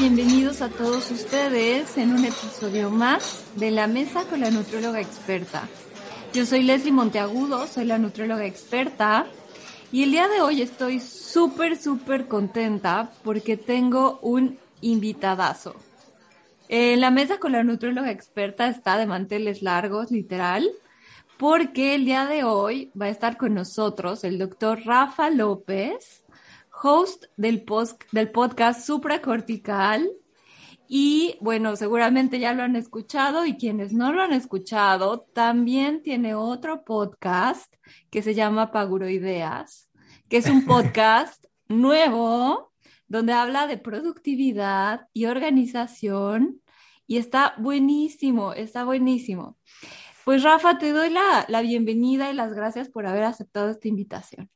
Bienvenidos a todos ustedes en un episodio más de La Mesa con la Nutrióloga Experta. Yo soy Leslie Monteagudo, soy la nutrióloga experta y el día de hoy estoy súper, súper contenta porque tengo un invitadazo. En la mesa con la nutrióloga experta está de manteles largos, literal, porque el día de hoy va a estar con nosotros el doctor Rafa López, host del, post, del podcast Supracortical. Y bueno, seguramente ya lo han escuchado y quienes no lo han escuchado, también tiene otro podcast que se llama Paguroideas, que es un podcast nuevo donde habla de productividad y organización y está buenísimo, está buenísimo. Pues Rafa, te doy la, la bienvenida y las gracias por haber aceptado esta invitación.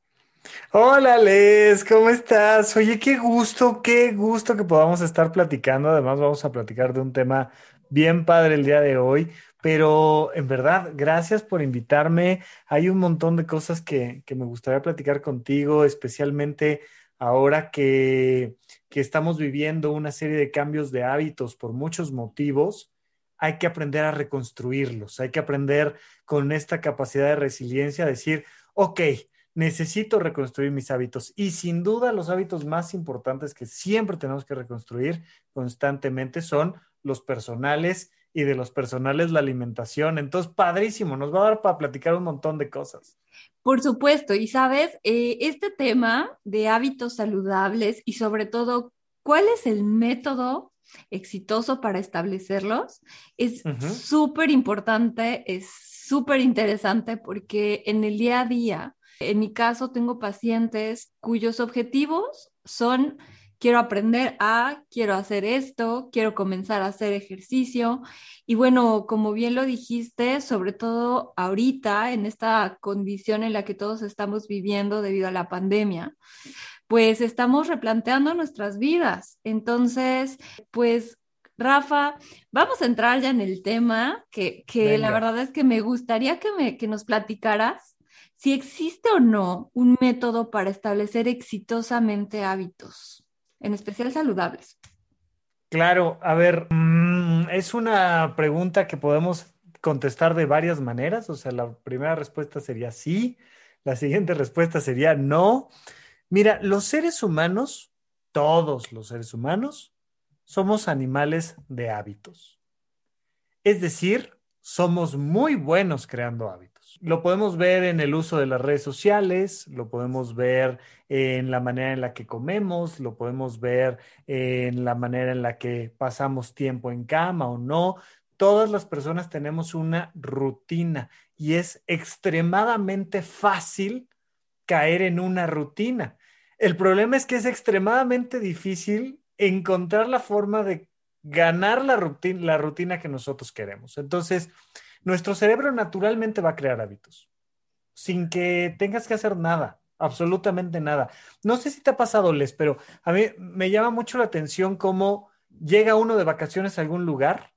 Hola Les, ¿cómo estás? Oye, qué gusto, qué gusto que podamos estar platicando. Además, vamos a platicar de un tema bien padre el día de hoy. Pero en verdad, gracias por invitarme. Hay un montón de cosas que, que me gustaría platicar contigo, especialmente ahora que, que estamos viviendo una serie de cambios de hábitos por muchos motivos. Hay que aprender a reconstruirlos, hay que aprender con esta capacidad de resiliencia a decir, ok, necesito reconstruir mis hábitos. Y sin duda los hábitos más importantes que siempre tenemos que reconstruir constantemente son los personales y de los personales la alimentación. Entonces, padrísimo, nos va a dar para platicar un montón de cosas. Por supuesto, y sabes, eh, este tema de hábitos saludables y sobre todo, ¿cuál es el método exitoso para establecerlos? Es súper importante, es súper interesante porque en el día a día, en mi caso, tengo pacientes cuyos objetivos son quiero aprender a, quiero hacer esto, quiero comenzar a hacer ejercicio. Y bueno, como bien lo dijiste, sobre todo ahorita, en esta condición en la que todos estamos viviendo debido a la pandemia, pues estamos replanteando nuestras vidas. Entonces, pues Rafa, vamos a entrar ya en el tema, que, que la verdad es que me gustaría que, me, que nos platicaras si existe o no un método para establecer exitosamente hábitos, en especial saludables. Claro, a ver, mm, es una pregunta que podemos contestar de varias maneras. O sea, la primera respuesta sería sí, la siguiente respuesta sería no. Mira, los seres humanos, todos los seres humanos, somos animales de hábitos. Es decir, somos muy buenos creando hábitos. Lo podemos ver en el uso de las redes sociales, lo podemos ver en la manera en la que comemos, lo podemos ver en la manera en la que pasamos tiempo en cama o no. Todas las personas tenemos una rutina y es extremadamente fácil caer en una rutina. El problema es que es extremadamente difícil encontrar la forma de ganar la rutina, la rutina que nosotros queremos. Entonces, nuestro cerebro naturalmente va a crear hábitos, sin que tengas que hacer nada, absolutamente nada. No sé si te ha pasado, Les, pero a mí me llama mucho la atención cómo llega uno de vacaciones a algún lugar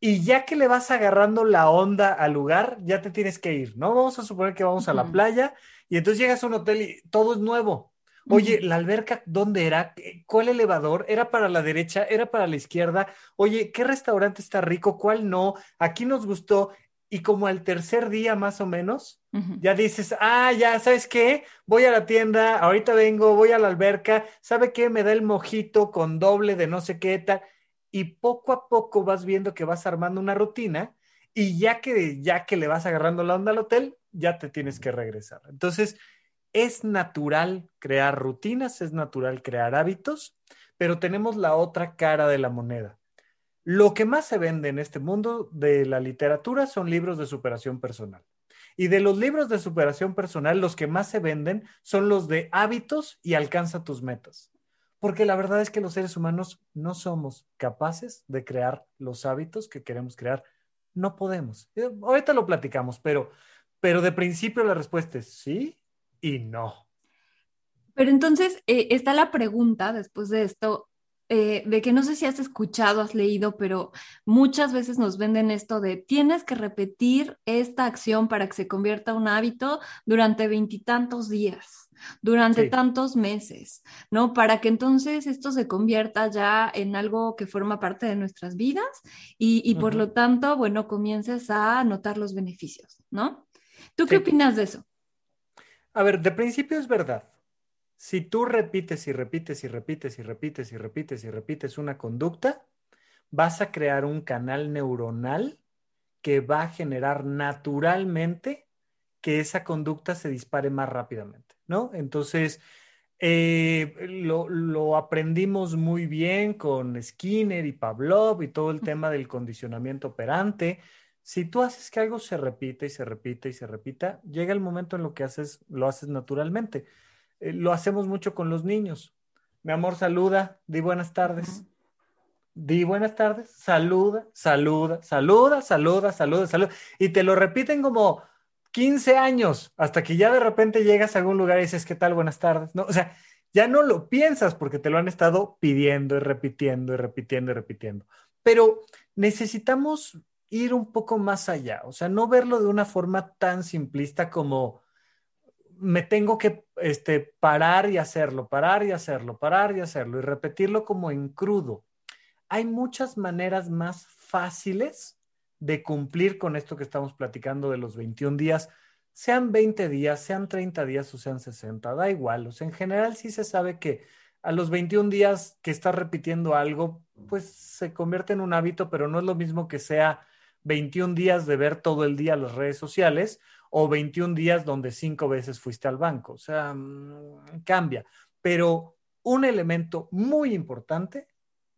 y ya que le vas agarrando la onda al lugar, ya te tienes que ir, ¿no? Vamos a suponer que vamos a la playa y entonces llegas a un hotel y todo es nuevo. Oye, ¿la alberca dónde era? ¿Cuál elevador? ¿Era para la derecha? ¿Era para la izquierda? Oye, ¿qué restaurante está rico? ¿Cuál no? Aquí nos gustó. Y como al tercer día más o menos, ya dices, ah, ya, ¿sabes qué? Voy a la tienda, ahorita vengo, voy a la alberca, ¿sabe qué? Me da el mojito con doble de no sé qué tal. Y poco a poco vas viendo que vas armando una rutina y ya que, ya que le vas agarrando la onda al hotel, ya te tienes que regresar. Entonces, es natural crear rutinas, es natural crear hábitos, pero tenemos la otra cara de la moneda. Lo que más se vende en este mundo de la literatura son libros de superación personal. Y de los libros de superación personal, los que más se venden son los de hábitos y alcanza tus metas. Porque la verdad es que los seres humanos no somos capaces de crear los hábitos que queremos crear. No podemos. Eh, ahorita lo platicamos, pero, pero de principio la respuesta es sí, y no. Pero entonces eh, está la pregunta después de esto, eh, de que no sé si has escuchado, has leído, pero muchas veces nos venden esto de tienes que repetir esta acción para que se convierta en un hábito durante veintitantos días. durante tantos meses, ¿no? Para que entonces esto se convierta ya en algo que forma parte de nuestras vidas y, por lo tanto, bueno, comiences a notar los beneficios, ¿no? ¿Tú qué opinas de eso? A ver, de principio es verdad. Si tú repites y repites y repites y repites y repites y repites una conducta, vas a crear un canal neuronal que va a generar naturalmente que esa conducta se dispare más rápidamente, ¿no? Entonces, eh, lo, aprendimos muy bien con Skinner y Pavlov y todo el tema del condicionamiento operante. Si tú haces que algo se repite y se repite y se repita, llega el momento en lo que haces, lo haces naturalmente. Eh, lo hacemos mucho con los niños. Mi amor, saluda, di buenas tardes. Di buenas tardes, saluda, saluda, saluda, saluda, saluda, saluda. Y te lo repiten como 15 años, hasta que ya de repente llegas a algún lugar y dices, ¿qué tal? Buenas tardes. No, o sea, ya no lo piensas porque te lo han estado pidiendo y repitiendo y repitiendo y repitiendo. Pero necesitamos ir un poco más allá, o sea, no verlo de una forma tan simplista como me tengo que este, parar y hacerlo, parar y hacerlo, parar y hacerlo y repetirlo como en crudo hay muchas maneras más fáciles de cumplir con esto que estamos platicando de los 21 días, sean 20 días, sean 30 días o sean 60, da igual. O sea, en general sí se sabe que a los 21 días que estás repitiendo algo, pues se convierte en un hábito, pero no es lo mismo que sea 21 días de ver todo el día las redes sociales o 21 días donde cinco veces fuiste al banco. O sea, mm, cambia. Pero un elemento muy importante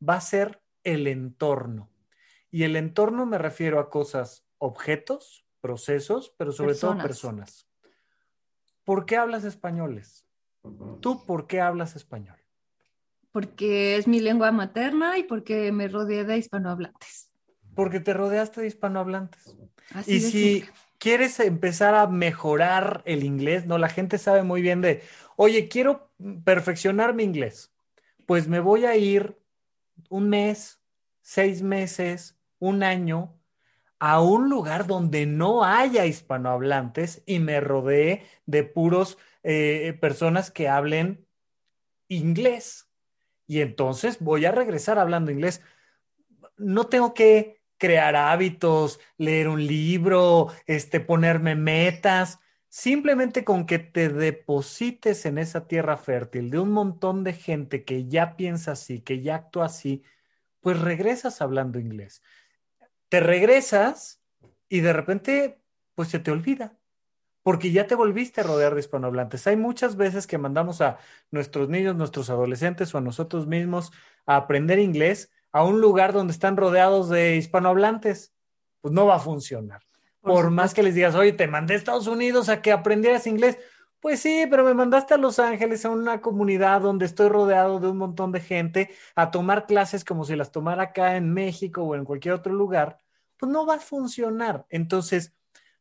va a ser el entorno. Y el entorno me refiero a cosas, objetos, procesos, pero sobre todo personas. ¿Por qué hablas españoles? ¿Tú por qué hablas español? Porque es mi lengua materna y porque me rodeé de hispanohablantes. Porque te rodeaste de hispanohablantes. y si quieres empezar a mejorar el inglés, no, la gente sabe muy bien de, oye, quiero perfeccionar mi inglés. Pues me voy a ir un mes, seis meses, un año a un lugar donde no haya hispanohablantes y me rodee de puros eh, personas que hablen inglés. Y entonces voy a regresar hablando inglés. No tengo que crear hábitos, leer un libro, este, ponerme metas. Simplemente con que te deposites en esa tierra fértil de un montón de gente que ya piensa así, que ya actúa así, pues regresas hablando inglés. Te regresas y de repente, pues se te olvida, porque ya te volviste a rodear de hispanohablantes. Hay muchas veces que mandamos a nuestros niños, nuestros adolescentes o a nosotros mismos a aprender inglés a un lugar donde están rodeados de hispanohablantes. Pues no va a funcionar. Por, más que les digas, oye, te mandé a Estados Unidos a que aprendieras inglés. Pues sí, pero me mandaste a Los Ángeles, a una comunidad donde estoy rodeado de un montón de gente, a tomar clases como si las tomara acá en México o en cualquier otro lugar, pues no va a funcionar. Entonces,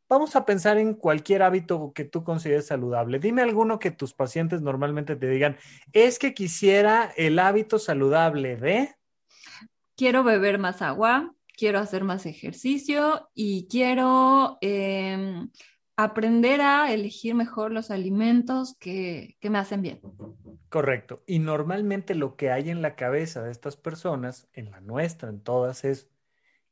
vamos a pensar en cualquier hábito que tú consideres saludable. Dime alguno que tus pacientes normalmente te digan, es que quisiera el hábito saludable de... Quiero beber más agua, quiero hacer más ejercicio y quiero em, aprender a elegir mejor los alimentos que, que, me hacen bien. Correcto. Y normalmente lo que hay en la cabeza de estas personas, en la nuestra, en todas, es,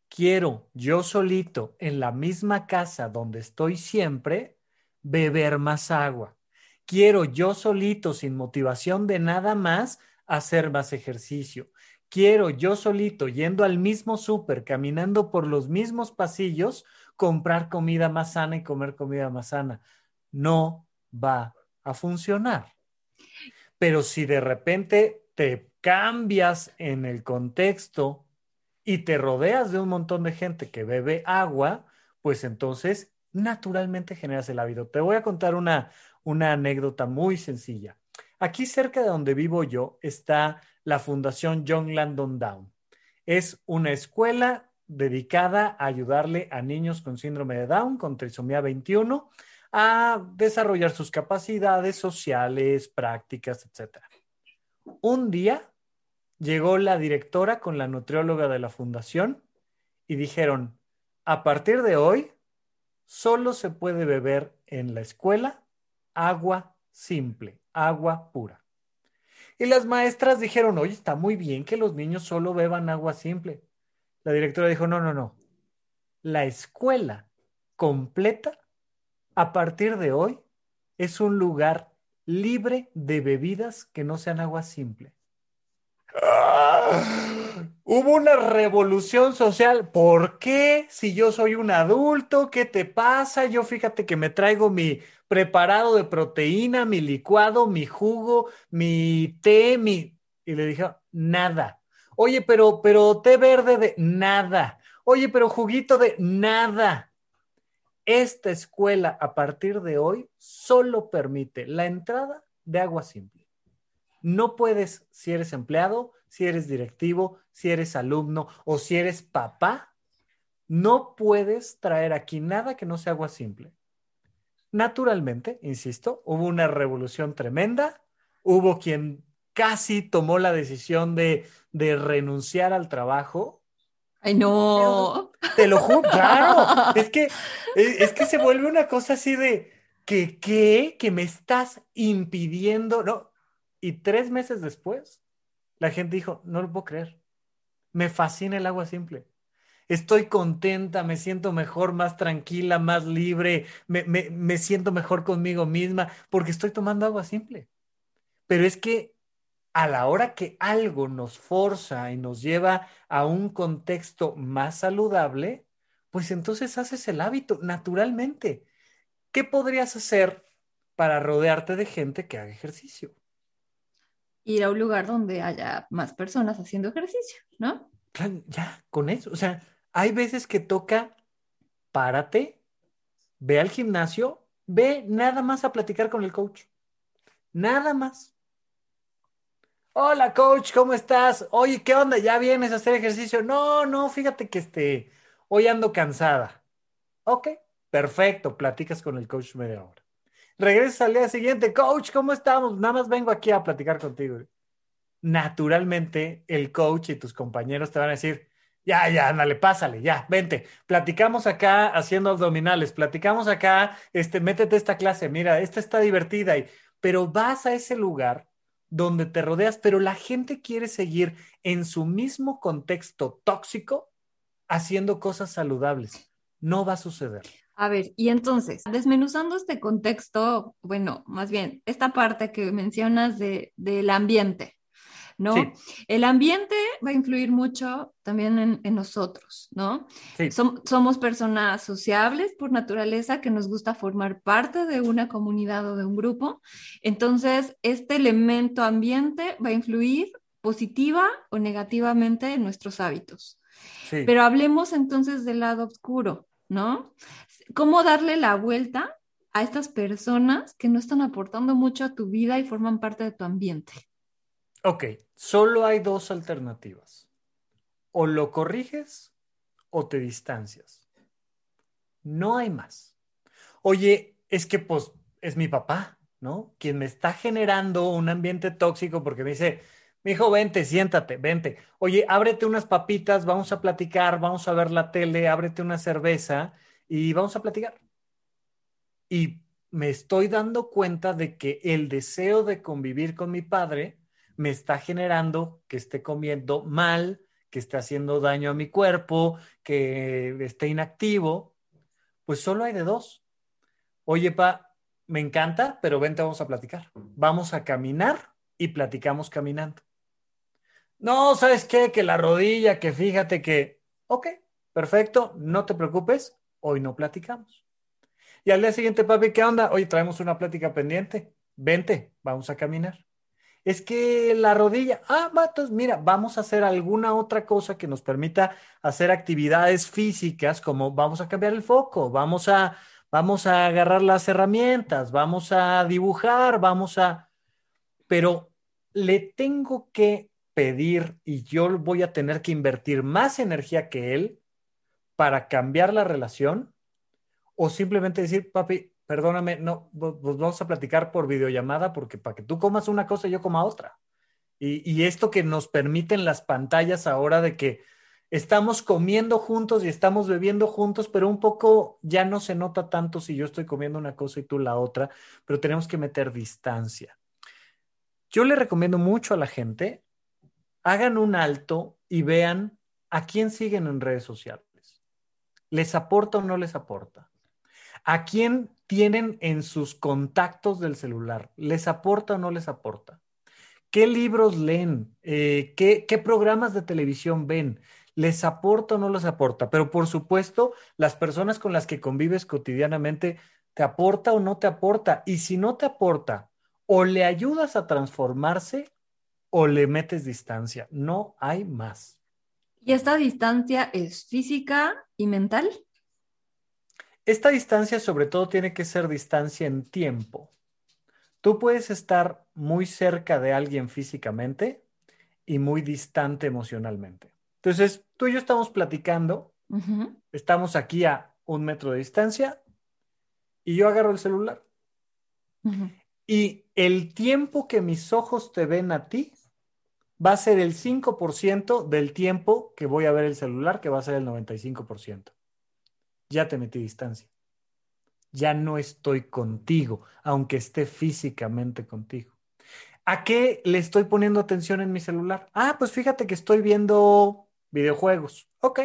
quiero yo solito, en la misma casa donde estoy siempre, beber más agua. Quiero yo solito, sin motivación de nada más, hacer más ejercicio quiero yo solito, yendo al mismo súper, caminando por los mismos pasillos, comprar comida más sana y comer comida más sana. No va a funcionar. Pero si de repente te cambias en el contexto y te rodeas de un montón de gente que bebe agua, pues entonces naturalmente generas el hábito. Te voy a contar una, una anécdota muy sencilla. Aquí cerca de donde vivo yo está la Fundación John Landon Down. Es una escuela dedicada a ayudarle a niños con síndrome de Down, con trisomía 21, a desarrollar sus capacidades sociales, prácticas, etc. Un día llegó la directora con la nutrióloga de la fundación y dijeron, a partir de hoy, solo se puede beber en la escuela agua simple, agua pura. Y las maestras dijeron, oye, está muy bien que los niños solo beban agua simple. La directora dijo, no, no, no. La escuela completa, a partir de hoy, es un lugar libre de bebidas que no sean agua simple. Hubo una revolución social. ¿Por qué? Si yo soy un adulto, ¿qué te pasa? Yo fíjate que me traigo mi preparado de proteína, mi licuado, mi jugo, mi té, mi... Y le dije, nada. Oye, pero, pero té verde de nada. Oye, pero juguito de nada. Esta escuela a partir de hoy solo permite la entrada de agua simple. No puedes, si eres empleado, si eres directivo, si eres alumno o si eres papá, no puedes traer aquí nada que no sea agua simple. Naturalmente, insisto, hubo una revolución tremenda, hubo quien casi tomó la decisión de, renunciar al trabajo. Ay, no. Te lo juro, claro. Es que, es que se vuelve una cosa así de que, ¿qué? Que me estás impidiendo, ¿no? Y tres meses después, la gente dijo, no lo puedo creer. Me fascina el agua simple. Estoy contenta, me siento mejor, más tranquila, más libre, me, siento mejor conmigo misma porque estoy tomando agua simple. Pero es que a la hora que algo nos forza y nos lleva a un contexto más saludable, pues entonces haces el hábito naturalmente. ¿Qué podrías hacer para rodearte de gente que haga ejercicio? Ir a un lugar donde haya más personas haciendo ejercicio, ¿no? Ya, con eso. O sea, hay veces que toca, párate, ve al gimnasio, ve nada más a platicar con el coach. Nada más. Hola, coach, ¿cómo estás? Oye, ¿qué onda? ¿Ya vienes a hacer ejercicio? No, no, fíjate que este, hoy ando cansada. Ok, perfecto, platicas con el coach media hora. Regresas al día siguiente, coach, ¿cómo estamos? Nada más vengo aquí a platicar contigo. Naturalmente, el coach y tus compañeros te van a decir, ya, ya, ándale, pásale, ya, vente. Platicamos acá haciendo abdominales, platicamos acá, este, métete esta clase, mira, esta está divertida, pero vas a ese lugar donde te rodeas, pero la gente quiere seguir en su mismo contexto tóxico haciendo cosas saludables. No va a suceder. A ver, y entonces, desmenuzando este contexto, bueno, más bien, esta parte que mencionas de, del ambiente, ¿no? El ambiente va a influir mucho también en, nosotros, ¿no? somos personas sociables por naturaleza que nos gusta formar parte de una comunidad o de un grupo. Entonces, este elemento ambiente va a influir positiva o negativamente en nuestros hábitos. Pero hablemos entonces del lado oscuro, ¿no? Cómo darle la vuelta a estas personas que no están aportando mucho a tu vida y forman parte de tu ambiente. Ok, solo hay dos alternativas. O lo corriges o te distancias. No hay más. Oye, es que pues es mi papá, ¿no? Quien me está generando un ambiente tóxico porque me dice, mi hijo, vente, siéntate, vente. Oye, ábrete unas papitas, vamos a platicar, vamos a ver la tele, ábrete una cerveza y vamos a platicar. Y me estoy dando cuenta de que el deseo de convivir con mi padre me está generando que esté comiendo mal, que esté haciendo daño a mi cuerpo, que esté inactivo. Pues solo hay de dos. Oye, pa, me encanta, pero vente, vamos a platicar. Vamos a caminar y platicamos caminando. No, ¿sabes qué? Que la rodilla, que fíjate que, ok, perfecto, no te preocupes, hoy no platicamos. Y al día siguiente, papi, ¿qué onda? Hoy traemos una plática pendiente. Vente, vamos a caminar. Es que la rodilla, ah, entonces mira, vamos a hacer alguna otra cosa que nos permita hacer actividades físicas, como vamos a cambiar el foco, vamos a, vamos a agarrar las herramientas, vamos a dibujar, vamos a... Pero le tengo que pedir y yo voy a tener que invertir más energía que él para cambiar la relación o simplemente decir, papi, perdóname, no, pues vamos a platicar por videollamada porque para que tú comas una cosa y yo coma otra. Y, esto que nos permiten las pantallas ahora de que estamos comiendo juntos y estamos bebiendo juntos, pero un poco ya no se nota tanto si yo estoy comiendo una cosa y tú la otra, pero tenemos que meter distancia. Yo le recomiendo mucho a la gente, hagan un alto y vean a quién siguen en redes sociales. ¿Les aporta o no les aporta? ¿A quién tienen en sus contactos del celular? ¿Les aporta o no les aporta? ¿Qué libros leen? Eh, ¿qué, ¿Qué programas de televisión ven? ¿Les aporta o no les aporta? Pero por supuesto, las personas con las que convives cotidianamente, ¿te aporta o no te aporta? Y si no te aporta, o le ayudas a transformarse o le metes distancia. No hay más. ¿Y esta distancia es física y mental? Esta distancia sobre todo tiene que ser distancia en tiempo. Tú puedes estar muy cerca de alguien físicamente y muy distante emocionalmente. Entonces, tú y yo estamos platicando, estamos aquí a un metro de distancia y yo agarro el celular. Y el tiempo que mis ojos te ven a ti va a ser el 5% del tiempo que voy a ver el celular, que va a ser el 95% ya te metí distancia. Ya no estoy contigo, aunque esté físicamente contigo. ¿A qué le estoy poniendo atención en mi celular? Ah, pues fíjate que estoy viendo videojuegos. Ok.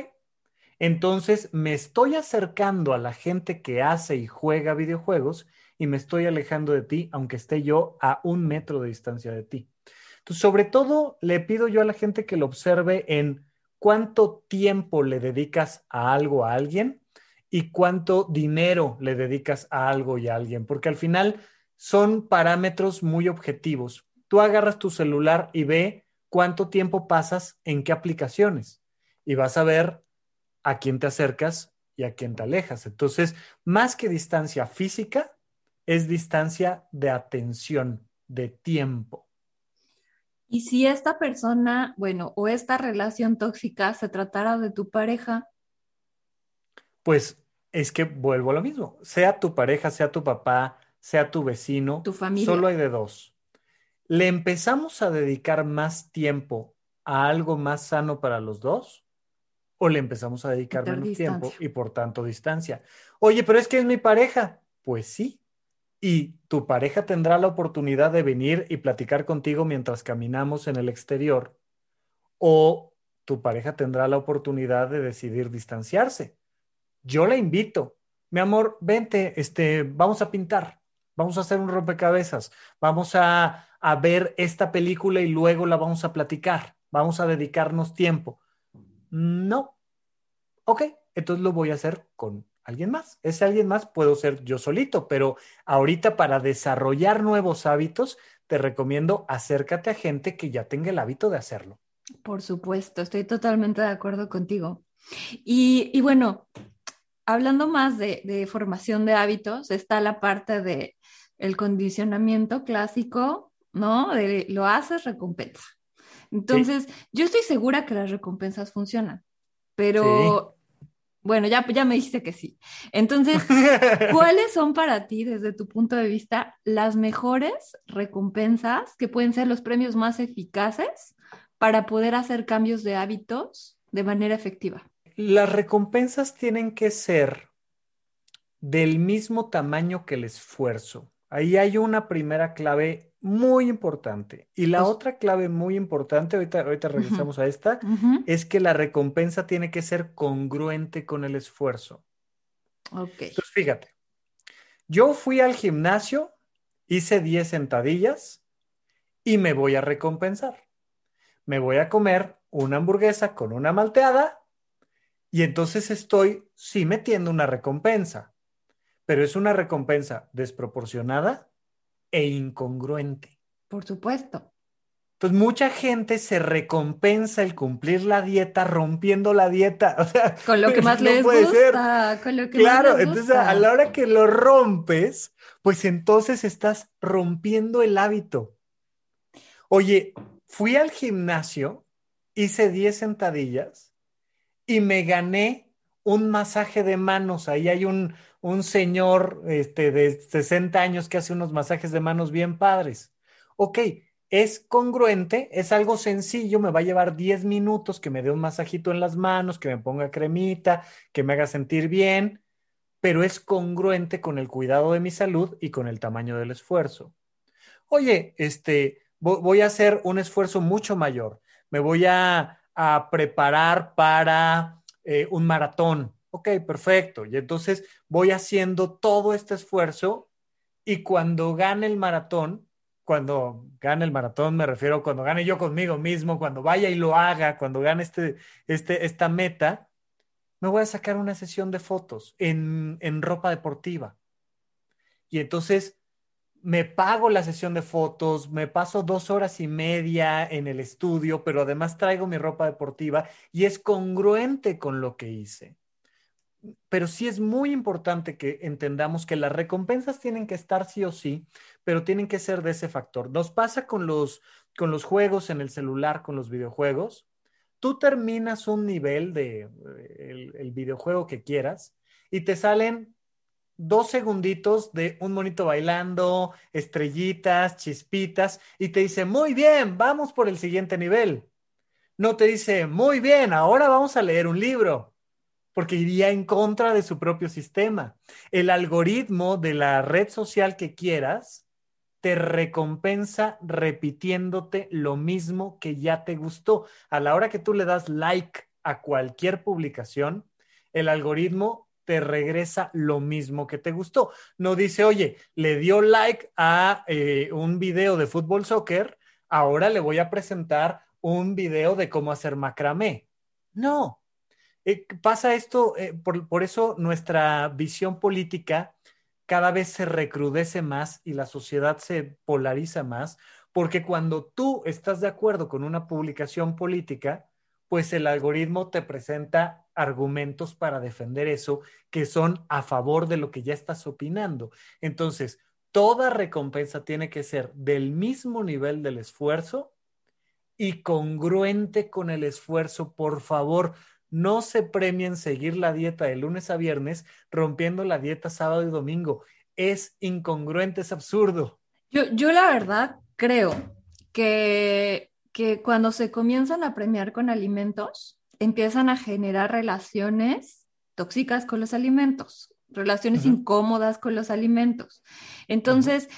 Entonces me estoy acercando a la gente que hace y juega videojuegos y me estoy alejando de ti, aunque esté yo a un metro de distancia de ti. Sobre todo, le pido yo a la gente que lo observe en cuánto tiempo le dedicas a algo a alguien y cuánto dinero le dedicas a algo y a alguien, porque al final son parámetros muy objetivos. Tú agarras tu celular y ve cuánto tiempo pasas en qué aplicaciones y vas a ver a quién te acercas y a quién te alejas. Entonces, más que distancia física, es distancia de atención, de tiempo. Y si esta persona, bueno, o esta relación tóxica se tratara de tu pareja, pues es que vuelvo a lo mismo. Sea tu pareja, sea tu papá, sea tu vecino, tu familia. Solo hay de dos. ¿Le empezamos a dedicar más tiempo a algo más sano para los dos? ¿O le empezamos a dedicar menos tiempo y por tanto distancia? Oye, pero es que es mi pareja. Pues sí. Y tu pareja tendrá la oportunidad de venir y platicar contigo mientras caminamos en el exterior. O tu pareja tendrá la oportunidad de decidir distanciarse yo la invito, mi amor, vente, este, vamos a pintar, vamos a hacer un rompecabezas, vamos a, a ver esta película y luego la vamos a platicar, vamos a dedicarnos tiempo. No, ok, entonces lo voy a hacer con alguien más. Ese alguien más puedo ser yo solito, pero ahorita para desarrollar nuevos hábitos, te recomiendo acércate a gente que ya tenga el hábito de hacerlo. Por supuesto, estoy totalmente de acuerdo contigo. Y, y bueno, hablando más de, formación de hábitos, está la parte de el condicionamiento clásico, ¿no? De lo haces, recompensa. Entonces, yo estoy segura que las recompensas funcionan, pero bueno, ya, ya me dijiste que sí. Entonces, ¿cuáles son para ti, desde tu punto de vista, las mejores recompensas que pueden ser los premios más eficaces para poder hacer cambios de hábitos de manera efectiva? las recompensas tienen que ser del mismo tamaño que el esfuerzo. Ahí hay una primera clave muy importante. Y la pues otra clave muy importante, ahorita, ahorita regresamos a esta, es que la recompensa tiene que ser congruente con el esfuerzo. Ok. Entonces, fíjate, yo fui al gimnasio, hice 10 sentadillas y me voy a recompensar. Me voy a comer una hamburguesa con una malteada y entonces estoy sí metiendo una recompensa, pero es una recompensa desproporcionada e incongruente. Por supuesto. Entonces mucha gente se recompensa el cumplir la dieta rompiendo la dieta. O sea, con lo que más les gusta, con lo que claro, más les gusta. entonces a la hora que lo rompes, pues entonces estás rompiendo el hábito. Oye, fui al gimnasio, hice 10 sentadillas y me gané un masaje de manos. Ahí hay un, un señor este, de 60 años que hace unos masajes de manos bien padres. Ok, es congruente, es algo sencillo, me va a llevar 10 minutos que me dé un masajito en las manos, que me ponga cremita, que me haga sentir bien, pero es congruente con el cuidado de mi salud y con el tamaño del esfuerzo. Oye, este, voy a hacer un esfuerzo mucho mayor, me voy a, preparar para eh, un maratón. Ok, perfecto. Y entonces voy haciendo todo este esfuerzo y cuando gane el maratón, cuando gane el maratón, me refiero cuando gane yo conmigo mismo, cuando vaya y lo haga, cuando gane este, este, esta meta, me voy a sacar una sesión de fotos en, en ropa deportiva. Y entonces me pago la sesión de fotos, me paso dos horas y media en el estudio, pero además traigo mi ropa deportiva y es congruente con lo que hice pero sí es muy importante que entendamos que las recompensas tienen que estar sí o sí, pero tienen que ser de ese factor. Nos pasa con los, con los juegos en el celular, con los videojuegos. Tú terminas un nivel de eh, el, videojuego que quieras y te salen dos segunditos de un monito bailando, estrellitas, chispitas, y te dice, muy bien, vamos por el siguiente nivel. No te dice, muy bien, ahora vamos a leer un libro porque iría en contra de su propio sistema. El algoritmo de la red social que quieras te recompensa repitiéndote lo mismo que ya te gustó. A la hora que tú le das like a cualquier publicación, el algoritmo te regresa lo mismo que te gustó. No dice, oye, le dio like a eh, un video de fútbol soccer, ahora le voy a presentar un video de cómo hacer macramé. No, eh, pasa esto, eh, por, eso nuestra visión política cada vez se recrudece más y la sociedad se polariza más, porque cuando tú estás de acuerdo con una publicación política, pues el algoritmo te presenta argumentos para defender eso que son a favor de lo que ya estás opinando. Entonces, toda recompensa tiene que ser del mismo nivel del esfuerzo y congruente con el esfuerzo. Por favor, no se premien seguir la dieta de lunes a viernes rompiendo la dieta sábado y domingo. Es incongruente, es absurdo. Yo, yo la verdad creo que, que cuando se comienzan a premiar con alimentos, empiezan a generar relaciones tóxicas con los alimentos, relaciones incómodas con los alimentos. Entonces,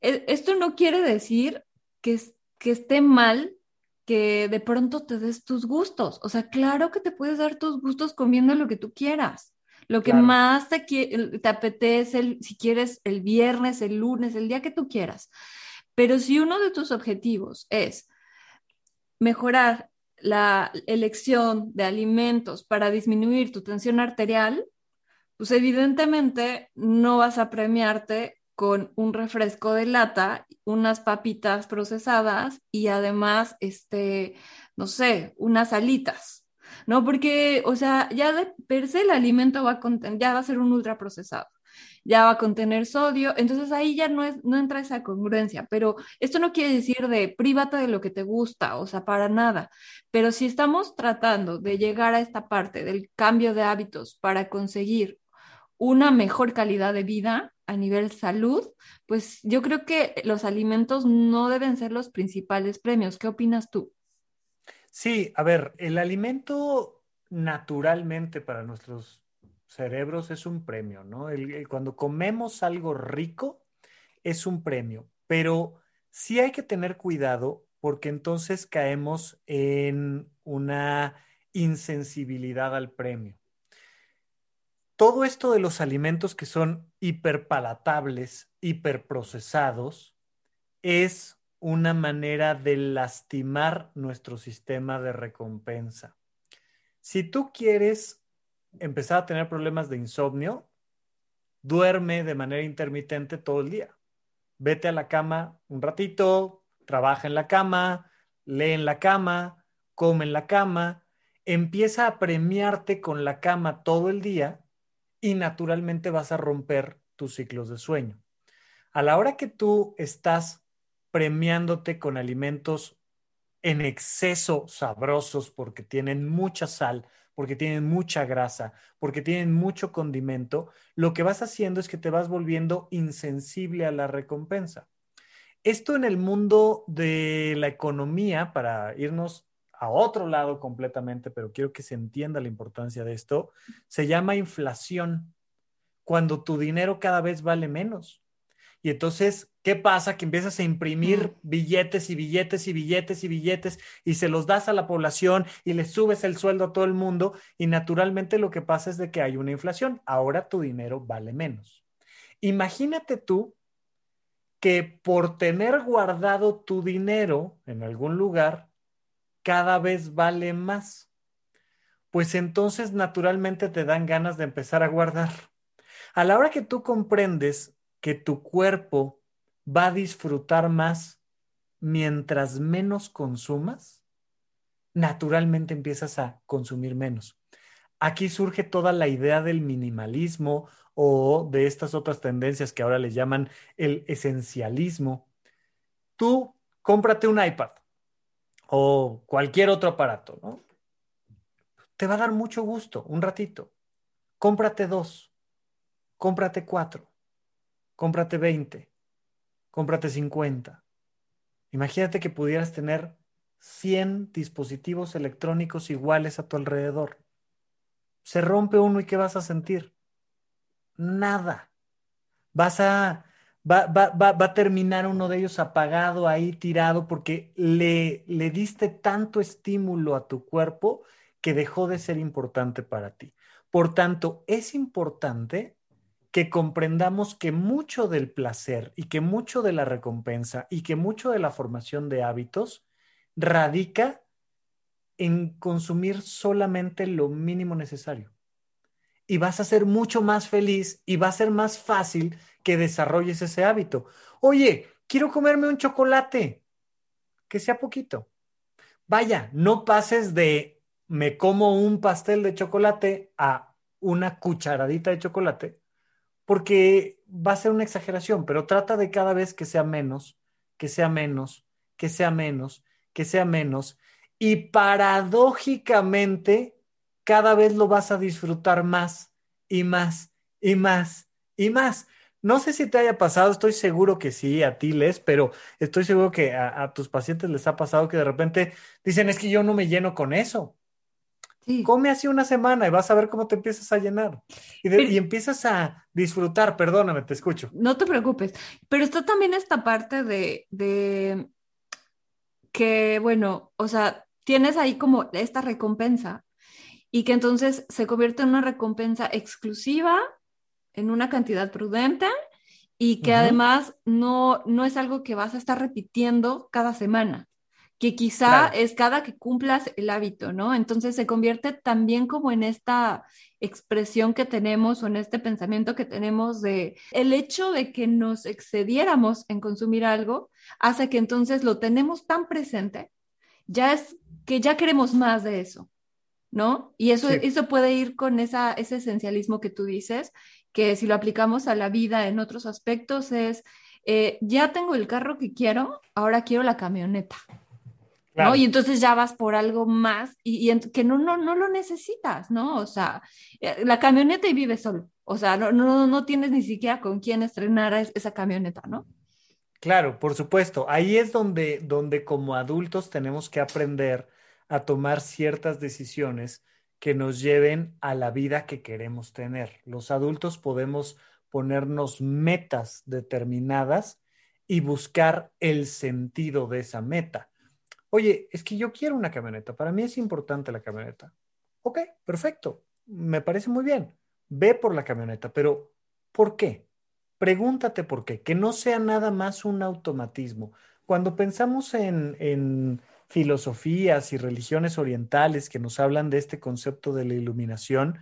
e, esto no quiere decir que, que esté mal que de pronto te des tus gustos. O sea, claro que te puedes dar tus gustos comiendo lo que tú quieras. Lo que más te, te apetece, si quieres el viernes, el lunes, el día que tú quieras. Pero si uno de tus objetivos es mejorar la elección de alimentos para disminuir tu tensión arterial, pues evidentemente no vas a premiarte con un refresco de lata, unas papitas procesadas y además, este, no sé, unas alitas, ¿no? Porque, o sea, ya de per se el alimento va a contener, ya va a ser un ultraprocesado, ya va a contener sodio, entonces ahí ya no, es, no entra esa congruencia, pero esto no quiere decir de prívate de lo que te gusta, o sea, para nada, pero si estamos tratando de llegar a esta parte del cambio de hábitos para conseguir una mejor calidad de vida, a nivel salud, pues yo creo que los alimentos no deben ser los principales premios. ¿Qué opinas tú? Sí, a ver, el alimento naturalmente para nuestros cerebros es un premio, ¿no? cuando comemos algo rico es un premio, pero sí hay que tener cuidado porque entonces caemos en una insensibilidad al premio todo esto de los alimentos que son hiperpalatables, hiperprocesados, es una manera de lastimar nuestro sistema de recompensa. Si tú quieres empezar a tener problemas de insomnio, duerme de manera intermitente todo el día. Vete a la cama un ratito, trabaja en la cama, lee en la cama, come en la cama, empieza a premiarte con la cama todo el día y naturalmente vas a romper tus ciclos de sueño. A la hora que tú estás premiándote con alimentos en exceso sabrosos porque tienen mucha sal, porque tienen mucha grasa, porque tienen mucho condimento, lo que vas haciendo es que te vas volviendo insensible a la recompensa. Esto en el mundo de la economía, para irnos a otro lado completamente, pero quiero que se entienda la importancia de esto, se llama inflación, cuando tu dinero cada vez vale menos. Y entonces, ¿qué pasa? Que empiezas a imprimir billetes y billetes y billetes y billetes y se los das a la población y le subes el sueldo a todo el mundo y naturalmente lo que pasa es de que hay una inflación. Ahora tu dinero vale menos. Imagínate tú que por tener guardado tu dinero en algún lugar, cada vez vale más. Pues entonces naturalmente te dan ganas de empezar a guardar. A la hora que tú comprendes que tu cuerpo va a disfrutar más mientras menos consumas, naturalmente empiezas a consumir menos. Aquí surge toda la idea del minimalismo o de estas otras tendencias que ahora le llaman el esencialismo. Tú cómprate un iPad o cualquier otro aparato, ¿no? Te va a dar mucho gusto, un ratito. Cómprate dos, cómprate cuatro cómprate 20, cómprate 50. Imagínate que pudieras tener 100 dispositivos electrónicos iguales a tu alrededor. Se rompe uno y ¿qué vas a sentir? Nada. Vas a, va, va, va, va a terminar uno de ellos apagado ahí, tirado, porque le, le diste tanto estímulo a tu cuerpo que dejó de ser importante para ti. Por tanto, es importante que comprendamos que mucho del placer y que mucho de la recompensa y que mucho de la formación de hábitos radica en consumir solamente lo mínimo necesario. Y vas a ser mucho más feliz y va a ser más fácil que desarrolles ese hábito. Oye, quiero comerme un chocolate, que sea poquito. Vaya, no pases de me como un pastel de chocolate a una cucharadita de chocolate porque va a ser una exageración, pero trata de cada vez que sea menos, que sea menos, que sea menos, que sea menos, y paradójicamente cada vez lo vas a disfrutar más y más y más y más. No sé si te haya pasado, estoy seguro que sí, a ti les, pero estoy seguro que a, a, tus pacientes les ha pasado que de repente dicen, es que yo no me lleno con eso. Come así una semana y vas a ver cómo te empiezas a llenar. Y, empiezas a disfrutar, perdóname, te escucho. No te preocupes. Pero está también esta parte de, de que, bueno, o sea, tienes ahí como esta recompensa y que entonces se convierte en una recompensa exclusiva, en una cantidad prudente y que además no, no es algo que vas a estar repitiendo cada semana que quizá es cada que cumplas el hábito, ¿no? Entonces se convierte también como en esta expresión que tenemos o en este pensamiento que tenemos de el hecho de que nos excediéramos en consumir algo hace que entonces lo tenemos tan presente, ya es que ya queremos más de eso, ¿no? Y eso, eso puede ir con esa, ese esencialismo que tú dices, que si lo aplicamos a la vida en otros aspectos es, eh, ya tengo el carro que quiero, ahora quiero la camioneta. Y entonces ya vas por algo más y, que no, no, no lo necesitas, ¿no? O sea, eh, la camioneta y vives solo. O sea, no, no, no tienes ni siquiera con quién estrenar esa camioneta, ¿no? Claro, por supuesto. Ahí es donde, donde como adultos tenemos que aprender a tomar ciertas decisiones que nos lleven a la vida que queremos tener. Los adultos podemos ponernos metas determinadas y buscar el sentido de esa meta oye, es que yo quiero una camioneta, para mí es importante la camioneta. Ok, perfecto, me parece muy bien. Ve por la camioneta, pero ¿por qué? Pregúntate por qué, que no sea nada más un automatismo. Cuando pensamos en, en filosofías y religiones orientales que nos hablan de este concepto de la iluminación,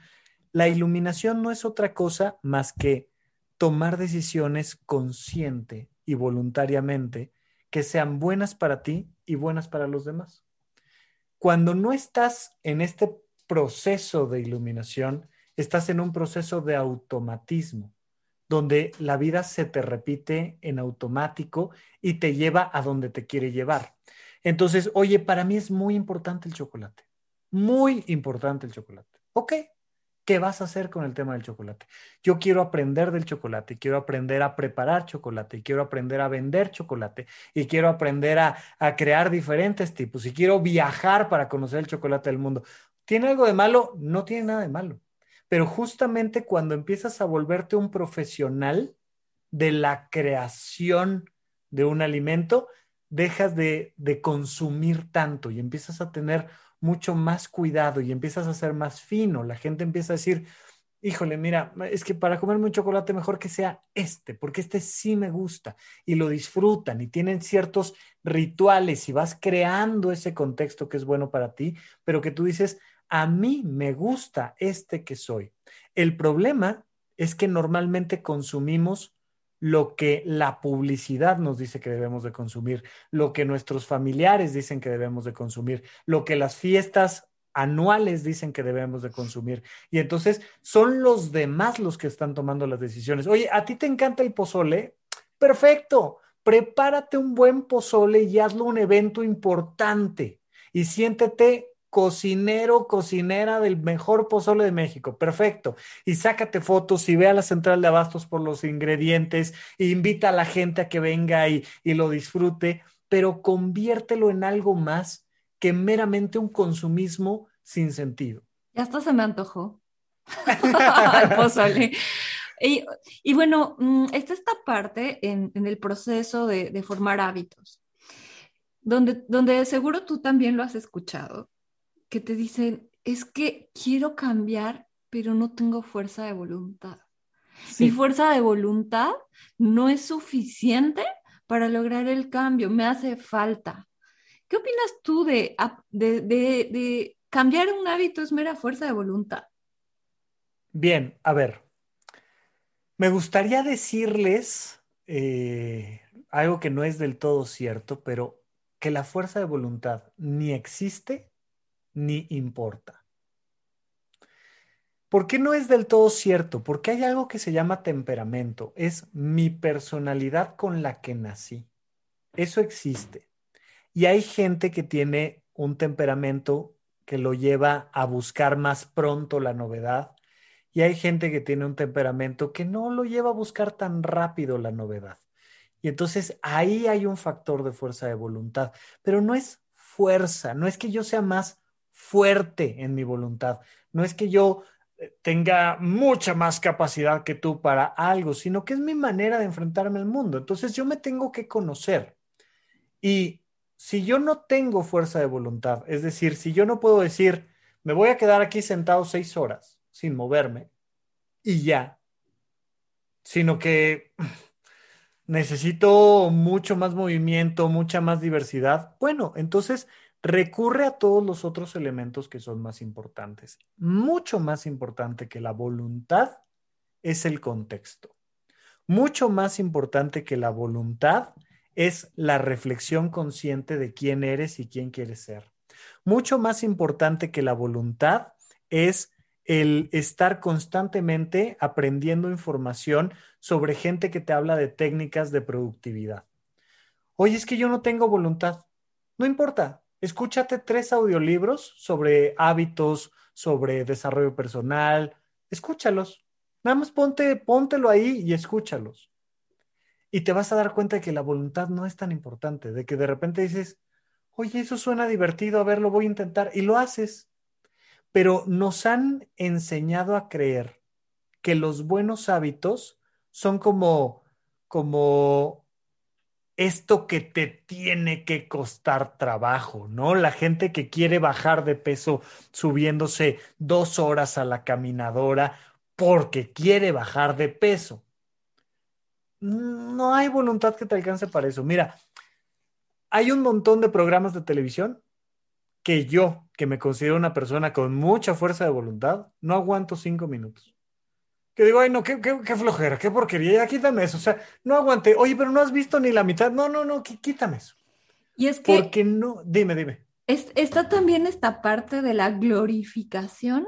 la iluminación no es otra cosa más que tomar decisiones consciente y voluntariamente que sean buenas para ti y buenas para los demás. Cuando no estás en este proceso de iluminación, estás en un proceso de automatismo, donde la vida se te repite en automático y te lleva a donde te quiere llevar. Entonces, oye, para mí es muy importante el chocolate, muy importante el chocolate. Ok, ¿qué vas a hacer con el tema del chocolate? Yo quiero aprender del chocolate, quiero aprender a preparar chocolate, quiero aprender a vender chocolate, y quiero aprender a, a crear diferentes tipos, y quiero viajar para conocer el chocolate del mundo. ¿Tiene algo de malo? No tiene nada de malo. Pero justamente cuando empiezas a volverte un profesional de la creación de un alimento, dejas de, de consumir tanto y empiezas a tener mucho más cuidado y empiezas a ser más fino. La gente empieza a decir, híjole, mira, es que para comerme un chocolate mejor que sea este, porque este sí me gusta y lo disfrutan y tienen ciertos rituales y vas creando ese contexto que es bueno para ti, pero que tú dices, a mí me gusta este que soy. El problema es que normalmente consumimos lo que la publicidad nos dice que debemos de consumir, lo que nuestros familiares dicen que debemos de consumir, lo que las fiestas anuales dicen que debemos de consumir. Y entonces son los demás los que están tomando las decisiones. Oye, ¿a ti te encanta el pozole? Perfecto. Prepárate un buen pozole y hazlo un evento importante y siéntete cocinero, cocinera del mejor pozole de México. Perfecto. Y sácate fotos y ve a la central de abastos por los ingredientes e invita a la gente a que venga y, y lo disfrute, pero conviértelo en algo más que meramente un consumismo sin sentido. Ya hasta se me antojó. el pozole. Y, bueno, mm, está esta parte en, en el proceso de, de formar hábitos, donde, donde seguro tú también lo has escuchado, que te dicen, es que quiero cambiar, pero no tengo fuerza de voluntad. Mi fuerza de voluntad no es suficiente para lograr el cambio, me hace falta. ¿Qué opinas tú de, de, de, cambiar un hábito es mera fuerza de voluntad? Bien, a ver, me gustaría decirles eh, algo que no es del todo cierto, pero que la fuerza de voluntad ni existe ni importa. ¿Por qué no es del todo cierto? Porque hay algo que se llama temperamento. Es mi personalidad con la que nací. Eso existe. Y hay gente que tiene un temperamento que lo lleva a buscar más pronto la novedad. Y hay gente que tiene un temperamento que no lo lleva a buscar tan rápido la novedad. Y entonces ahí hay un factor de fuerza de voluntad. Pero no es fuerza, no es que yo sea más fuerte en mi voluntad. No es que yo eh, tenga mucha más capacidad que tú para algo, sino que es mi manera de enfrentarme al mundo. Entonces yo me tengo que conocer. Y si yo no tengo fuerza de voluntad, es decir, si yo no puedo decir, me voy a quedar aquí sentado seis horas sin moverme y ya, sino que necesito mucho más movimiento, mucha más diversidad, bueno, entonces recurre a todos los otros elementos que son más importantes. Mucho más importante que la voluntad es el contexto. Mucho más importante que la voluntad es la reflexión consciente de quién eres y quién quieres ser. Mucho más importante que la voluntad es el estar constantemente aprendiendo información sobre gente que te habla de técnicas de productividad. Oye, es que yo no tengo voluntad. No importa, escúchate tres audiolibros sobre hábitos, sobre desarrollo personal, escúchalos. Nada más ponte, póntelo ahí y escúchalos. Y te vas a dar cuenta de que la voluntad no es tan importante, de que de repente dices, oye, eso suena divertido, a ver, lo voy a intentar, y lo haces. Pero nos han enseñado a creer que los buenos hábitos son como, como esto que te tiene que costar trabajo, ¿no? La gente que quiere bajar de peso subiéndose dos horas a la caminadora porque quiere bajar de peso. No hay voluntad que te alcance para eso. Mira, hay un montón de programas de televisión que yo, que me considero una persona con mucha fuerza de voluntad, no aguanto cinco minutos que digo, ay, no, qué, flojera, qué porquería, ya quítame eso. O sea, no aguante. Oye, pero no has visto ni la mitad. No, no, no, quítame eso. Y es que. Porque no, dime, dime. está también esta parte de la glorificación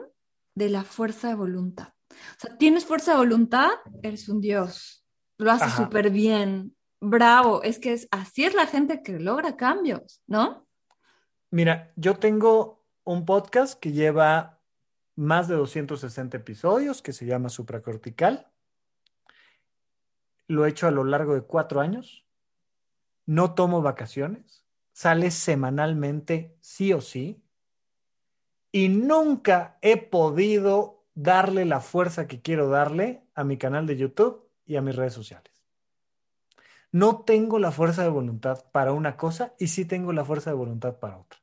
de la fuerza de voluntad. O sea, tienes fuerza de voluntad, eres un dios. Lo haces súper bien. Bravo. Es que es, así es la gente que logra cambios, ¿no? Mira, yo tengo un podcast que lleva más de 260 episodios que se llama Supracortical. Lo he hecho a lo largo de cuatro años. No tomo vacaciones. Sale semanalmente, sí o sí. Y nunca he podido darle la fuerza que quiero darle a mi canal de YouTube y a mis redes sociales. No tengo la fuerza de voluntad para una cosa y sí tengo la fuerza de voluntad para otra.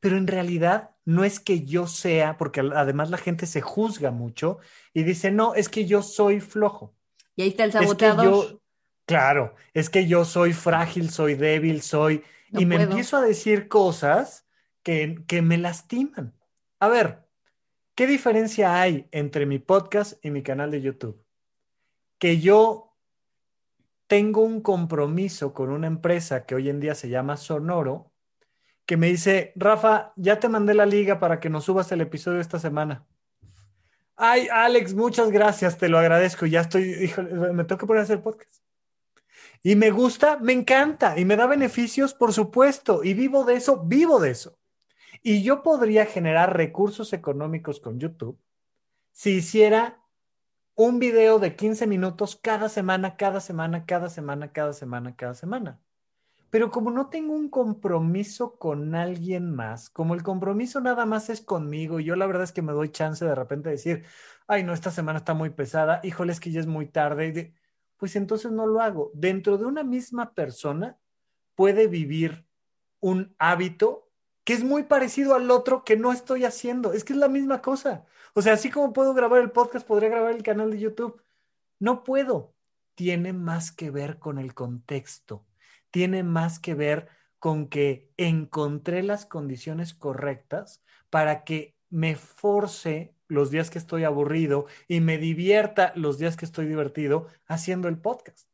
Pero en realidad no es que yo sea, porque además la gente se juzga mucho y dice, no, es que yo soy flojo. Y ahí está el saboteador. claro, es que yo soy frágil, soy débil, soy... y me empiezo a decir cosas que, que me lastiman. A ver, ¿qué diferencia hay entre mi podcast y mi canal de YouTube? Que yo tengo un compromiso con una empresa que hoy en día se llama Sonoro, que me dice, Rafa, ya te mandé la liga para que nos subas el episodio esta semana. Ay, Alex, muchas gracias, te lo agradezco. Ya estoy, híjole, me tengo que poner a hacer podcast. Y me gusta, me encanta y me da beneficios, por supuesto. Y vivo de eso, vivo de eso. Y yo podría generar recursos económicos con YouTube si hiciera un video de 15 minutos cada semana, cada semana, cada semana, cada semana, cada semana. Pero como no tengo un compromiso con alguien más, como el compromiso nada más es conmigo, yo la verdad es que me doy chance de repente de decir, ay, no, esta semana está muy pesada, híjole, es que ya es muy tarde, pues entonces no lo hago. Dentro de una misma persona puede vivir un hábito que es muy parecido al otro que no estoy haciendo. Es que es la misma cosa. O sea, así como puedo grabar el podcast, podría grabar el canal de YouTube. No puedo. Tiene más que ver con el contexto tiene más que ver con que encontré las condiciones correctas para que me force los días que estoy aburrido y me divierta los días que estoy divertido haciendo el podcast.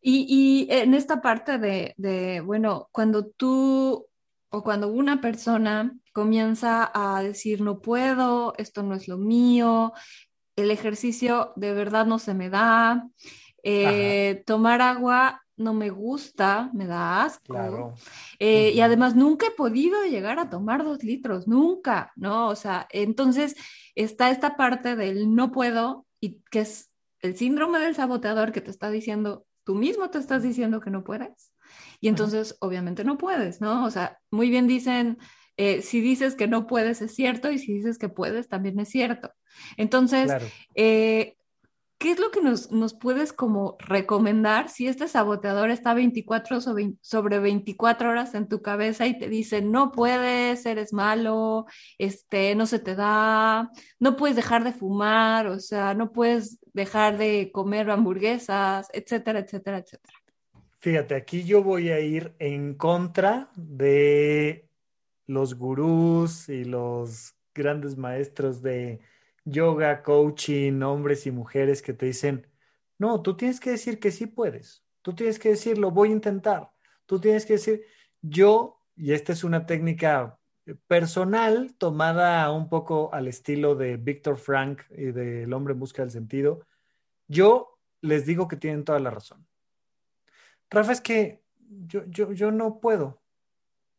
Y, en esta parte de, de, bueno, cuando tú o cuando una persona comienza a decir, no puedo, esto no es lo mío, el ejercicio de verdad no se me da, eh, tomar agua no me gusta, me da asco. Eh, y además nunca he podido llegar a tomar dos litros, nunca, ¿no? O sea, entonces está esta parte del no puedo y que es el síndrome del saboteador que te está diciendo, tú mismo te estás diciendo que no puedes. Y entonces obviamente no puedes, ¿no? O sea, muy bien dicen, eh, si dices que no puedes es cierto y si dices que puedes también es cierto. Entonces, eh, ¿qué es lo que nos, puedes como recomendar si este saboteador está 24 sobre 24 horas en tu cabeza y te dice, no puedes, eres malo, este, no se te da, no puedes dejar de fumar, o sea, no puedes dejar de comer hamburguesas, etcétera, etcétera, etcétera? Fíjate, aquí yo voy a ir en contra de los gurús y los grandes maestros de yoga, coaching, hombres y mujeres que te dicen, no, tú tienes que decir que sí puedes, tú tienes que decir, lo voy a intentar, tú tienes que decir, yo, y esta es una técnica personal tomada un poco al estilo de Víctor Frank y del hombre en busca del sentido, yo les digo que tienen toda la razón. Rafa, es que yo, yo, yo no puedo.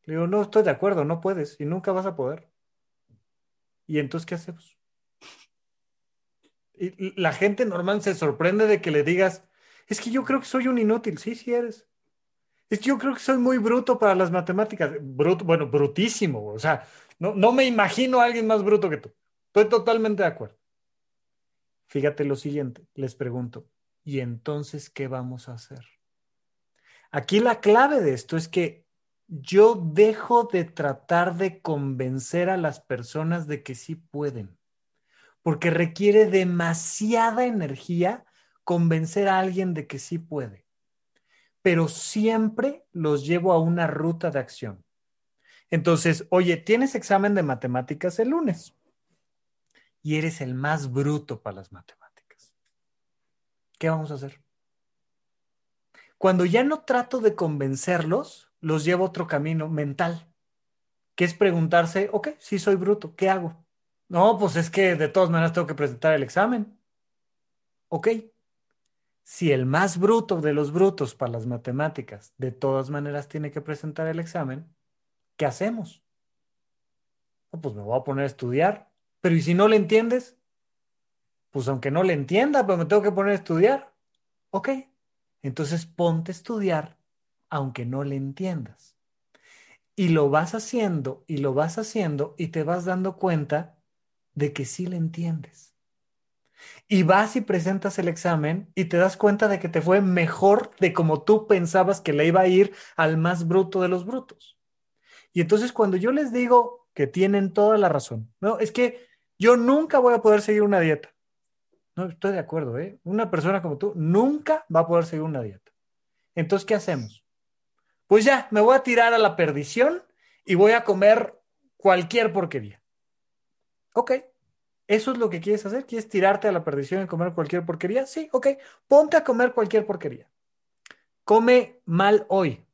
Le digo, no estoy de acuerdo, no puedes y nunca vas a poder. ¿Y entonces qué hacemos? Y la gente normal se sorprende de que le digas, es que yo creo que soy un inútil. Sí, sí eres. Es que yo creo que soy muy bruto para las matemáticas. Bruto, bueno, brutísimo. O sea, no, no me imagino a alguien más bruto que tú. Estoy totalmente de acuerdo. Fíjate lo siguiente, les pregunto, ¿y entonces qué vamos a hacer? Aquí la clave de esto es que yo dejo de tratar de convencer a las personas de que sí pueden porque requiere demasiada energía convencer a alguien de que sí puede. Pero siempre los llevo a una ruta de acción. Entonces, oye, tienes examen de matemáticas el lunes y eres el más bruto para las matemáticas. ¿Qué vamos a hacer? Cuando ya no trato de convencerlos, los llevo a otro camino mental, que es preguntarse, ok, si soy bruto, ¿qué hago? No, pues es que de todas maneras tengo que presentar el examen. Ok. Si el más bruto de los brutos para las matemáticas de todas maneras tiene que presentar el examen, ¿qué hacemos? pues me voy a poner a estudiar Pero ¿y si no le entiendes? Pues aunque no le entienda, pero me tengo que poner a estudiar. Ok, entonces ponte a estudiar aunque no le entiendas. Y lo vas haciendo y lo vas haciendo y te vas dando cuenta de que sí le entiendes. Y vas y presentas el examen y te das cuenta de que te fue mejor de como tú pensabas que le iba a ir al más bruto de los brutos. Y entonces cuando yo les digo que tienen toda la razón, no, es que yo nunca voy a poder seguir una dieta. No, estoy de acuerdo, ¿eh? Una persona como tú nunca va a poder seguir una dieta. Entonces, ¿qué hacemos? Pues ya, me voy a tirar a la perdición y voy a comer cualquier porquería. Ok, ¿eso es lo que quieres hacer? ¿Quieres tirarte a la perdición y comer cualquier porquería? Sí, ok, ponte a comer cualquier porquería. Come mal hoy,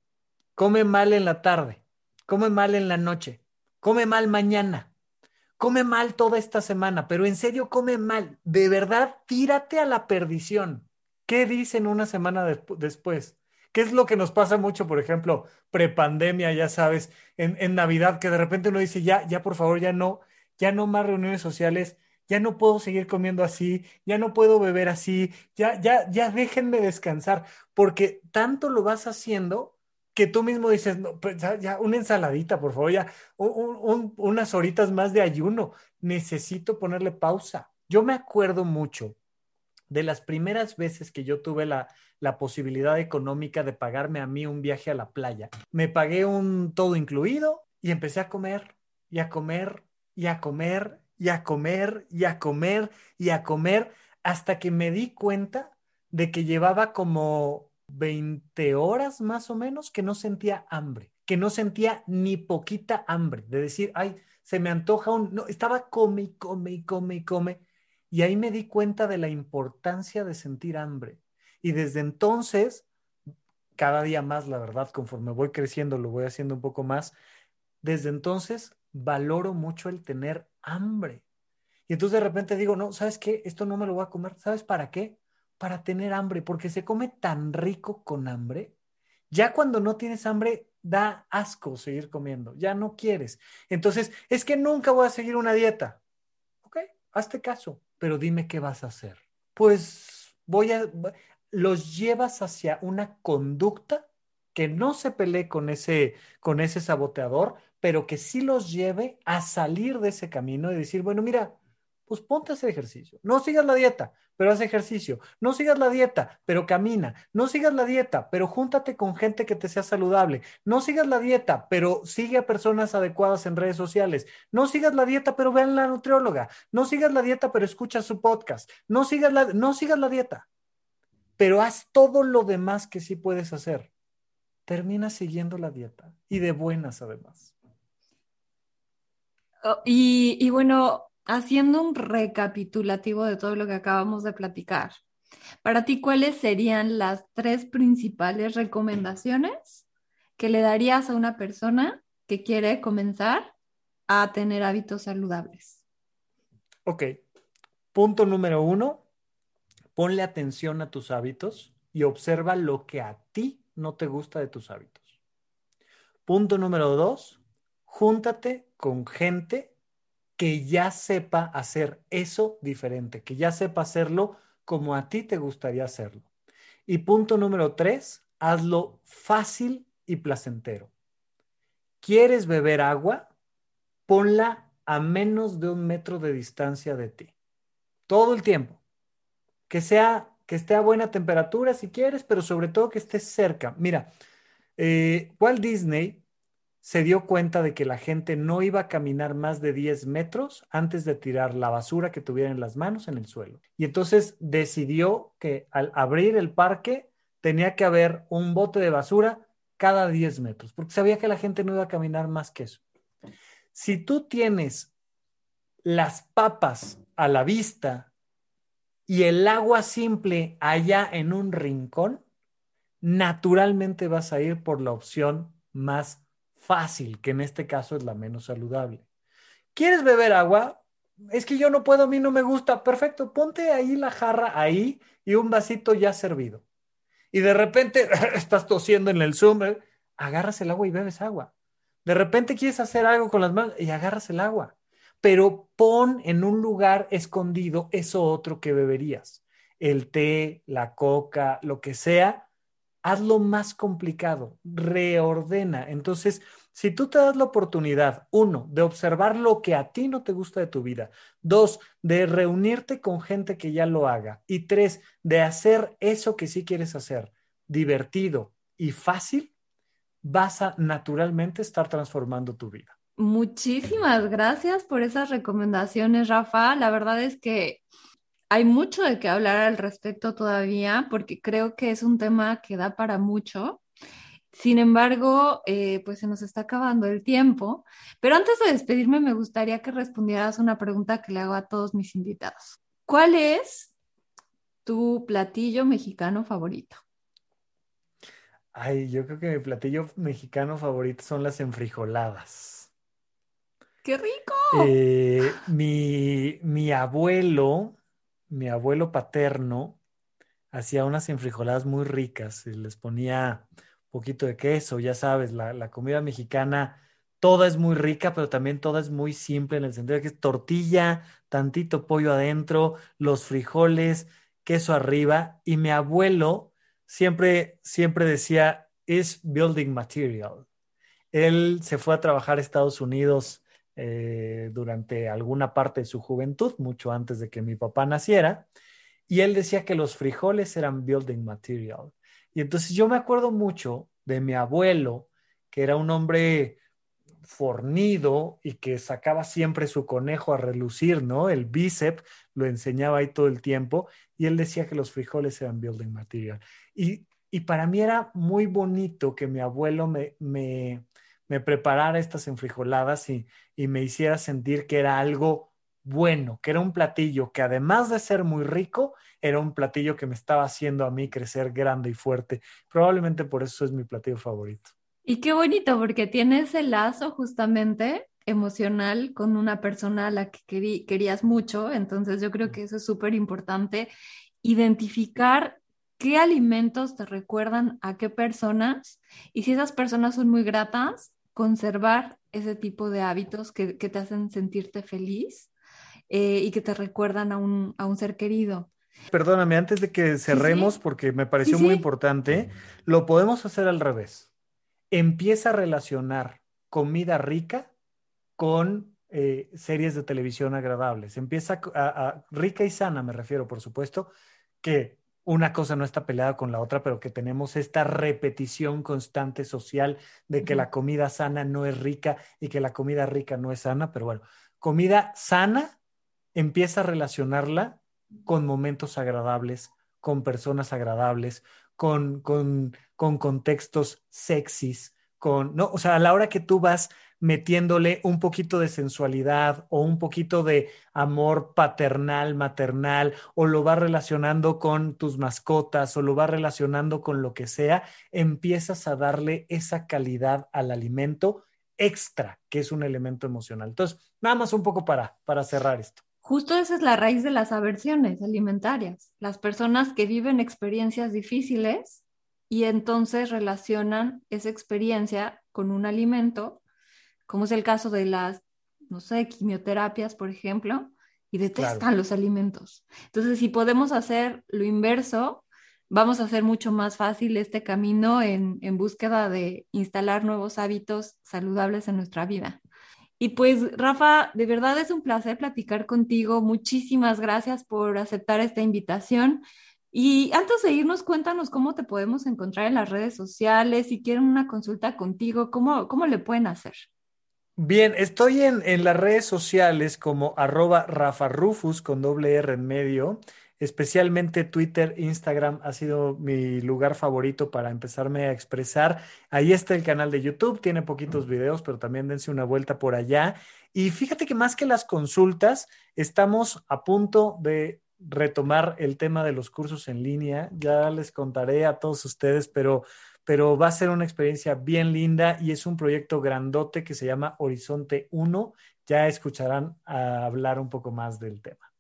come mal en la tarde, come mal en la noche, come mal mañana, come mal toda esta semana, pero en serio come mal. De verdad, tírate a la perdición. ¿Qué dicen una semana después? ¿Qué es lo que nos pasa mucho, por ejemplo, prepandemia, ya sabes, en, en, Navidad, que de repente uno dice, ya, ya, por favor, ya no, ya no más reuniones sociales, ya no puedo seguir comiendo así, ya no puedo beber así, ya, ya, ya déjenme descansar, porque tanto lo vas haciendo que tú mismo dices, pues ya, una ensaladita, por favor, ya unas horitas más de ayuno, necesito ponerle pausa. Yo me acuerdo mucho de las primeras veces que yo tuve la, la posibilidad económica de pagarme a mí un viaje a la playa. Me pagué un todo incluido y empecé a comer y a comer y a comer y a comer y a comer y a comer hasta que me di cuenta de que llevaba como 20 horas más o menos que no sentía hambre, que no sentía ni poquita hambre, de decir, ay, se me antoja un... No, estaba come y come y come y come. Y ahí me di cuenta de la importancia de sentir hambre. Y desde entonces, cada día más, la verdad, conforme voy creciendo, lo voy haciendo un poco más, desde entonces valoro mucho el tener hambre. Y entonces de repente digo, no, ¿sabes qué? Esto no me lo voy a comer. ¿Sabes para qué? para tener hambre, porque se come tan rico con hambre. Ya cuando no tienes hambre, da asco seguir comiendo, ya no quieres. Entonces, es que nunca voy a seguir una dieta. Ok, hazte caso, pero dime qué vas a hacer. Pues voy a, los llevas hacia una conducta que no se pelee con ese, con ese saboteador, pero que sí los lleve a salir de ese camino y decir, bueno, mira, pues ponte a hacer ejercicio. No sigas la dieta, pero haz ejercicio. No sigas la dieta, pero camina. No sigas la dieta, pero júntate con gente que te sea saludable. No sigas la dieta, pero sigue a personas adecuadas en redes sociales. No sigas la dieta, pero vean la nutrióloga. No sigas la dieta, pero escucha su podcast. No sigas la, no sigas la dieta, pero haz todo lo demás que sí puedes hacer. Termina siguiendo la dieta y de buenas además. Oh, y, y bueno, haciendo un recapitulativo de todo lo que acabamos de platicar, para ti, ¿cuáles serían las tres principales recomendaciones que le darías a una persona que quiere comenzar a tener hábitos saludables? Ok. Punto número uno, ponle atención a tus hábitos y observa lo que a ti no te gusta de tus hábitos. Punto número dos, júntate con gente que ya sepa hacer eso diferente, que ya sepa hacerlo como a ti te gustaría hacerlo. Y punto número tres, hazlo fácil y placentero. ¿Quieres beber agua? Ponla a menos de un metro de distancia de ti. Todo el tiempo. Que sea, que esté a buena temperatura si quieres, pero sobre todo que esté cerca. Mira, eh, Walt Disney se dio cuenta de que la gente no iba a caminar más de 10 metros antes de tirar la basura que tuviera en las manos en el suelo. Y entonces decidió que al abrir el parque tenía que haber un bote de basura cada 10 metros, porque sabía que la gente no iba a caminar más que eso. Si tú tienes las papas a la vista y el agua simple allá en un rincón, naturalmente vas a ir por la opción más fácil, que en este caso es la menos saludable. ¿Quieres beber agua? Es que yo no puedo, a mí no me gusta. Perfecto, ponte ahí la jarra ahí y un vasito ya servido. Y de repente estás tosiendo en el Zoom, ¿eh? agarras el agua y bebes agua. De repente quieres hacer algo con las manos y agarras el agua. pero pon en un lugar escondido eso otro que beberías. El té, la coca, lo que sea, hazlo más complicado, reordena. Entonces, si tú te das la oportunidad, uno, de observar lo que a ti no te gusta de tu vida, dos, de reunirte con gente que ya lo haga, y tres, de hacer eso que sí quieres hacer, divertido y fácil, vas a naturalmente estar transformando tu vida. Muchísimas gracias por esas recomendaciones, Rafa. La verdad es que hay mucho de qué hablar al respecto todavía, porque creo que es un tema que da para mucho. Sin embargo, eh, pues se nos está acabando el tiempo. Pero antes de despedirme, me gustaría que respondieras una pregunta que le hago a todos mis invitados. ¿Cuál es tu platillo mexicano favorito? Ay, yo creo que mi platillo mexicano favorito son las enfrijoladas. ¡Qué rico! Eh, mi, mi abuelo, mi abuelo paterno, hacía unas enfrijoladas muy ricas y les ponía poquito de queso, ya sabes, la, la, comida mexicana, toda es muy rica, pero también toda es muy simple en el sentido de que es tortilla, tantito pollo adentro, los frijoles, queso arriba, y mi abuelo siempre, siempre decía, es building material. Él se fue a trabajar a Estados Unidos eh, durante alguna parte de su juventud, mucho antes de que mi papá naciera, y él decía que los frijoles eran building material. Y entonces yo me acuerdo mucho de mi abuelo, que era un hombre fornido y que sacaba siempre su conejo a relucir, ¿no? El bíceps lo enseñaba ahí todo el tiempo y él decía que los frijoles eran building material. Y, y para mí era muy bonito que mi abuelo me, me, me preparara estas enfrijoladas y, y me hiciera sentir que era algo bueno, que era un platillo que además de ser muy rico, era un platillo que me estaba haciendo a mí crecer grande y fuerte. Probablemente por eso es mi platillo favorito. Y qué bonito, porque tiene ese lazo justamente emocional con una persona a la que querías mucho. Entonces yo creo que eso es súper importante, identificar qué alimentos te recuerdan a qué personas y si esas personas son muy gratas, conservar ese tipo de hábitos que, te hacen sentirte feliz eh, y que te recuerdan a un, ser querido. Perdóname, antes de que cerremos, porque me pareció muy importante, lo podemos hacer al revés. Empieza a relacionar comida rica con eh, series de televisión agradables. Empieza a, rica y sana, me refiero, por supuesto, que una cosa no está peleada con la otra, pero que tenemos esta repetición constante social de que la comida sana no es rica y que la comida rica no es sana, pero bueno, comida sana empieza a relacionarla con momentos agradables, con personas agradables, con, con, con contextos sexys, con, no, o sea, a la hora que tú vas metiéndole un poquito de sensualidad o un poquito de amor paternal, maternal, o lo va relacionando con tus mascotas o lo va relacionando con lo que sea, empiezas a darle esa calidad al alimento extra, que es un elemento emocional. Entonces, nada más un poco para, para cerrar esto. Justo esa es la raíz de las aversiones alimentarias. Las personas que viven experiencias difíciles y entonces relacionan esa experiencia con un alimento como es el caso de las, no sé, quimioterapias, por ejemplo, y detestan los alimentos. Entonces, si podemos hacer lo inverso, vamos a hacer mucho más fácil este camino en, en búsqueda de instalar nuevos hábitos saludables en nuestra vida. Y pues, Rafa, de verdad es un placer platicar contigo. Muchísimas gracias por aceptar esta invitación. Y antes de irnos, cuéntanos cómo te podemos encontrar en las redes sociales. Si quieren una consulta contigo, ¿cómo, cómo le pueden hacer? Bien, estoy en, en, las redes sociales como arroba Rafa Rufus con doble R en medio. Especialmente Twitter, Instagram ha sido mi lugar favorito para empezarme a expresar. Ahí está el canal de YouTube, tiene poquitos videos, pero también dense una vuelta por allá. Y fíjate que más que las consultas, estamos a punto de retomar el tema de los cursos en línea. Ya les contaré a todos ustedes, pero pero va a ser una experiencia bien linda y es un proyecto grandote que se llama Horizonte 1. Ya escucharán hablar un poco más del tema.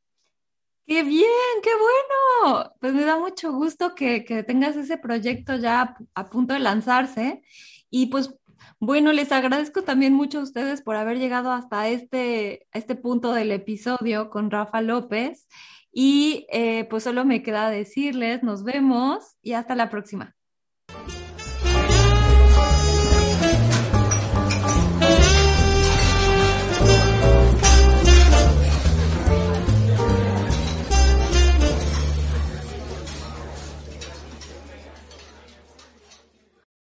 ¡Qué bien! ¡Qué bueno! Pues me da mucho gusto que, tengas ese proyecto ya a, punto de lanzarse. Y pues Bueno, les agradezco también mucho a ustedes por haber llegado hasta este, este punto del episodio con Rafa López. Y eh, pues solo me queda decirles, nos vemos y hasta la próxima.